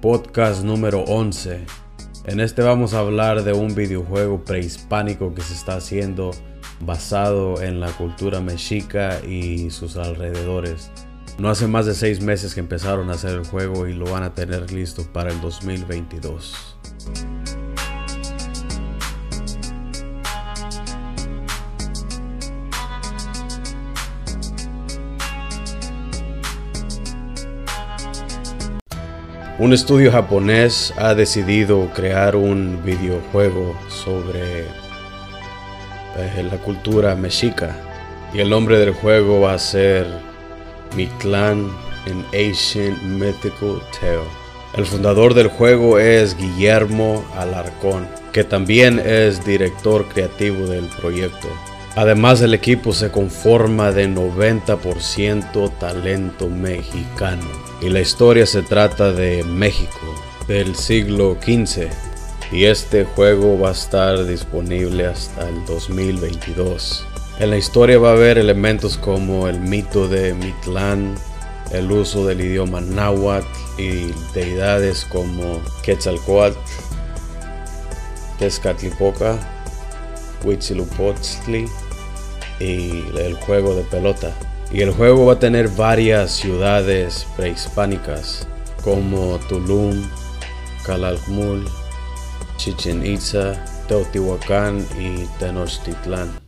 podcast número 11. En este vamos a hablar de un videojuego prehispánico que se está haciendo basado en la cultura mexica y sus alrededores. No hace más de seis meses que empezaron a hacer el juego y lo van a tener listo para el 2022. Un estudio japonés ha decidido crear un videojuego sobre eh, la cultura mexica y el nombre del juego va a ser Mictlán an Ancient Mythical Tale. El fundador del juego es Guillermo Alarcón, que también es director creativo del proyecto. Además el equipo se conforma de 90% talento mexicano y la historia se trata de México del siglo XV y este juego va a estar disponible hasta el 2022. En la historia va a haber elementos como el mito de Mictlán, el uso del idioma náhuatl y deidades como Quetzalcoatl, Tezcatlipoca, Huitzilopochtli y el juego de pelota. Y el juego va a tener varias ciudades prehispánicas como Tulum, Calakmul, Chichen Itza, Teotihuacán y Tenochtitlán.